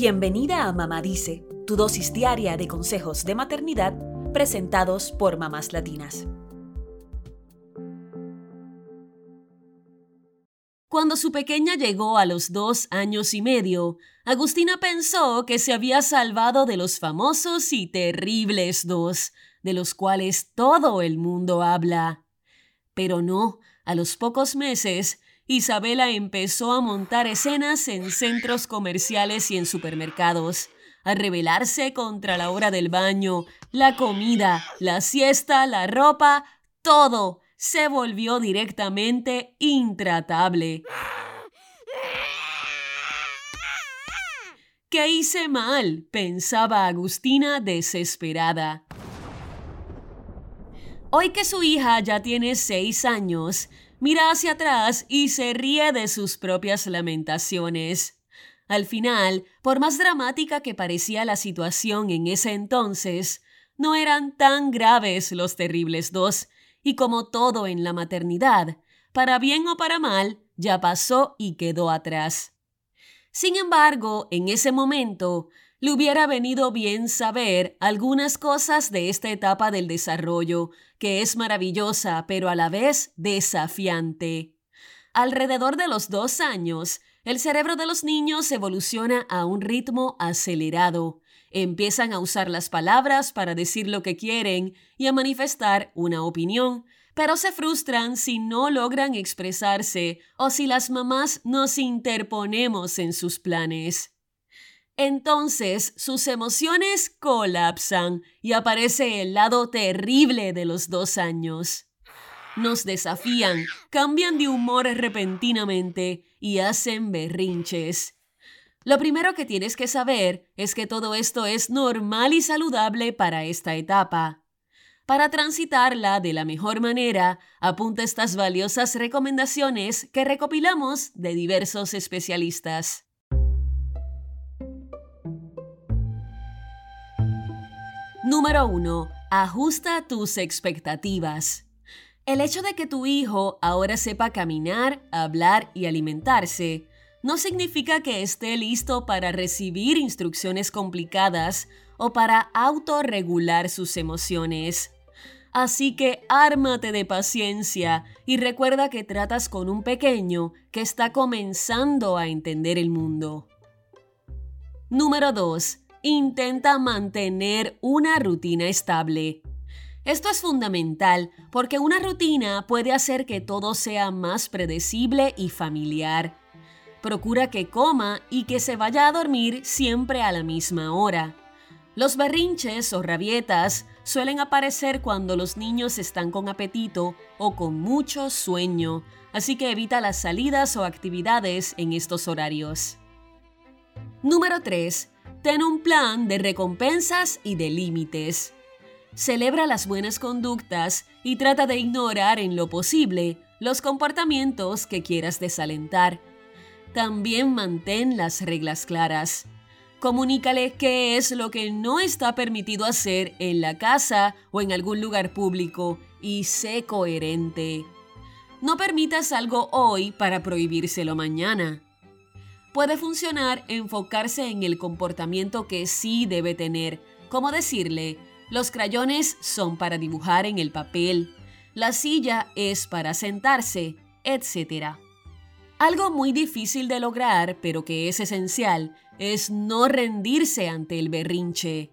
Bienvenida a Mamá Dice, tu dosis diaria de consejos de maternidad presentados por mamás latinas. Cuando su pequeña llegó a los dos años y medio, Agustina pensó que se había salvado de los famosos y terribles dos, de los cuales todo el mundo habla. Pero no, a los pocos meses, Isabela empezó a montar escenas en centros comerciales y en supermercados, a rebelarse contra la hora del baño, la comida, la siesta, la ropa, todo se volvió directamente intratable. ¿Qué hice mal? pensaba Agustina desesperada. Hoy que su hija ya tiene seis años, mira hacia atrás y se ríe de sus propias lamentaciones. Al final, por más dramática que parecía la situación en ese entonces, no eran tan graves los terribles dos, y como todo en la maternidad, para bien o para mal, ya pasó y quedó atrás. Sin embargo, en ese momento, le hubiera venido bien saber algunas cosas de esta etapa del desarrollo, que es maravillosa, pero a la vez desafiante. Alrededor de los dos años, el cerebro de los niños evoluciona a un ritmo acelerado. Empiezan a usar las palabras para decir lo que quieren y a manifestar una opinión, pero se frustran si no logran expresarse o si las mamás nos interponemos en sus planes. Entonces sus emociones colapsan y aparece el lado terrible de los dos años. Nos desafían, cambian de humor repentinamente y hacen berrinches. Lo primero que tienes que saber es que todo esto es normal y saludable para esta etapa. Para transitarla de la mejor manera, apunta estas valiosas recomendaciones que recopilamos de diversos especialistas. Número 1. Ajusta tus expectativas. El hecho de que tu hijo ahora sepa caminar, hablar y alimentarse no significa que esté listo para recibir instrucciones complicadas o para autorregular sus emociones. Así que ármate de paciencia y recuerda que tratas con un pequeño que está comenzando a entender el mundo. Número 2 intenta mantener una rutina estable. Esto es fundamental porque una rutina puede hacer que todo sea más predecible y familiar. Procura que coma y que se vaya a dormir siempre a la misma hora. Los berrinches o rabietas suelen aparecer cuando los niños están con apetito o con mucho sueño, así que evita las salidas o actividades en estos horarios. Número 3. Ten un plan de recompensas y de límites. Celebra las buenas conductas y trata de ignorar en lo posible los comportamientos que quieras desalentar. También mantén las reglas claras. Comunícale qué es lo que no está permitido hacer en la casa o en algún lugar público y sé coherente. No permitas algo hoy para prohibírselo mañana puede funcionar enfocarse en el comportamiento que sí debe tener, como decirle, los crayones son para dibujar en el papel, la silla es para sentarse, etc. Algo muy difícil de lograr, pero que es esencial, es no rendirse ante el berrinche.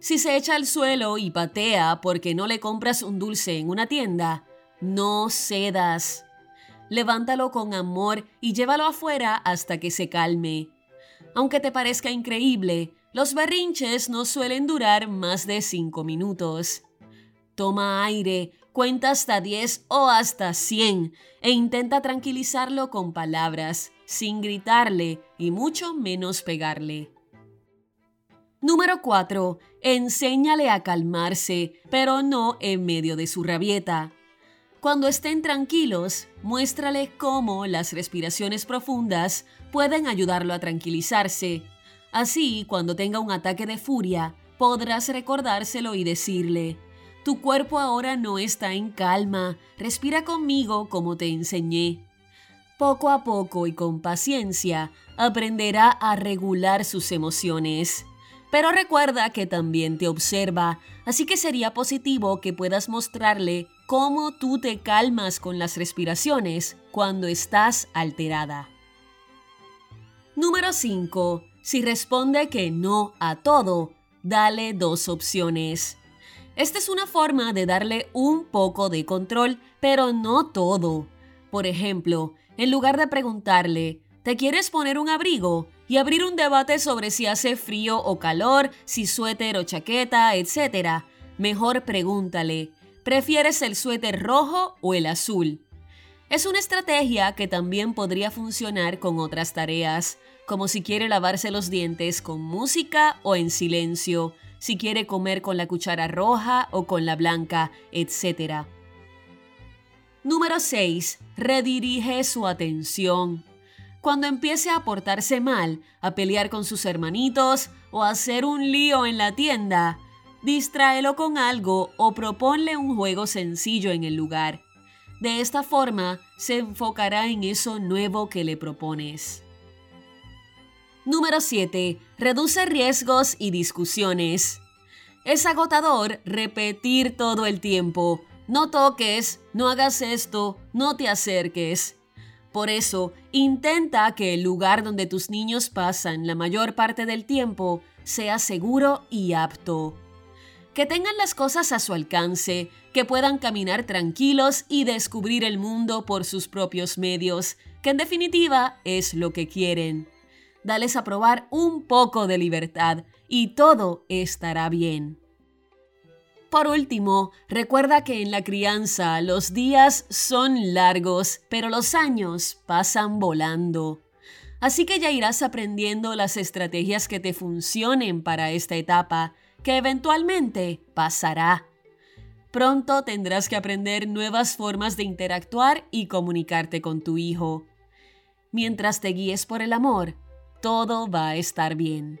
Si se echa al suelo y patea porque no le compras un dulce en una tienda, no cedas levántalo con amor y llévalo afuera hasta que se calme. Aunque te parezca increíble, los berrinches no suelen durar más de 5 minutos. Toma aire, cuenta hasta 10 o hasta 100 e intenta tranquilizarlo con palabras, sin gritarle y mucho menos pegarle. Número 4. Enséñale a calmarse, pero no en medio de su rabieta. Cuando estén tranquilos, muéstrale cómo las respiraciones profundas pueden ayudarlo a tranquilizarse. Así, cuando tenga un ataque de furia, podrás recordárselo y decirle, tu cuerpo ahora no está en calma, respira conmigo como te enseñé. Poco a poco y con paciencia aprenderá a regular sus emociones. Pero recuerda que también te observa, así que sería positivo que puedas mostrarle cómo tú te calmas con las respiraciones cuando estás alterada. Número 5. Si responde que no a todo, dale dos opciones. Esta es una forma de darle un poco de control, pero no todo. Por ejemplo, en lugar de preguntarle, ¿te quieres poner un abrigo? y abrir un debate sobre si hace frío o calor, si suéter o chaqueta, etc. Mejor pregúntale, ¿prefieres el suéter rojo o el azul? Es una estrategia que también podría funcionar con otras tareas, como si quiere lavarse los dientes con música o en silencio, si quiere comer con la cuchara roja o con la blanca, etc. Número 6. Redirige su atención. Cuando empiece a portarse mal, a pelear con sus hermanitos o a hacer un lío en la tienda, distráelo con algo o proponle un juego sencillo en el lugar. De esta forma, se enfocará en eso nuevo que le propones. Número 7. Reduce riesgos y discusiones. Es agotador repetir todo el tiempo, no toques, no hagas esto, no te acerques. Por eso, intenta que el lugar donde tus niños pasan la mayor parte del tiempo sea seguro y apto. Que tengan las cosas a su alcance, que puedan caminar tranquilos y descubrir el mundo por sus propios medios, que en definitiva es lo que quieren. Dales a probar un poco de libertad y todo estará bien. Por último, recuerda que en la crianza los días son largos, pero los años pasan volando. Así que ya irás aprendiendo las estrategias que te funcionen para esta etapa, que eventualmente pasará. Pronto tendrás que aprender nuevas formas de interactuar y comunicarte con tu hijo. Mientras te guíes por el amor, todo va a estar bien.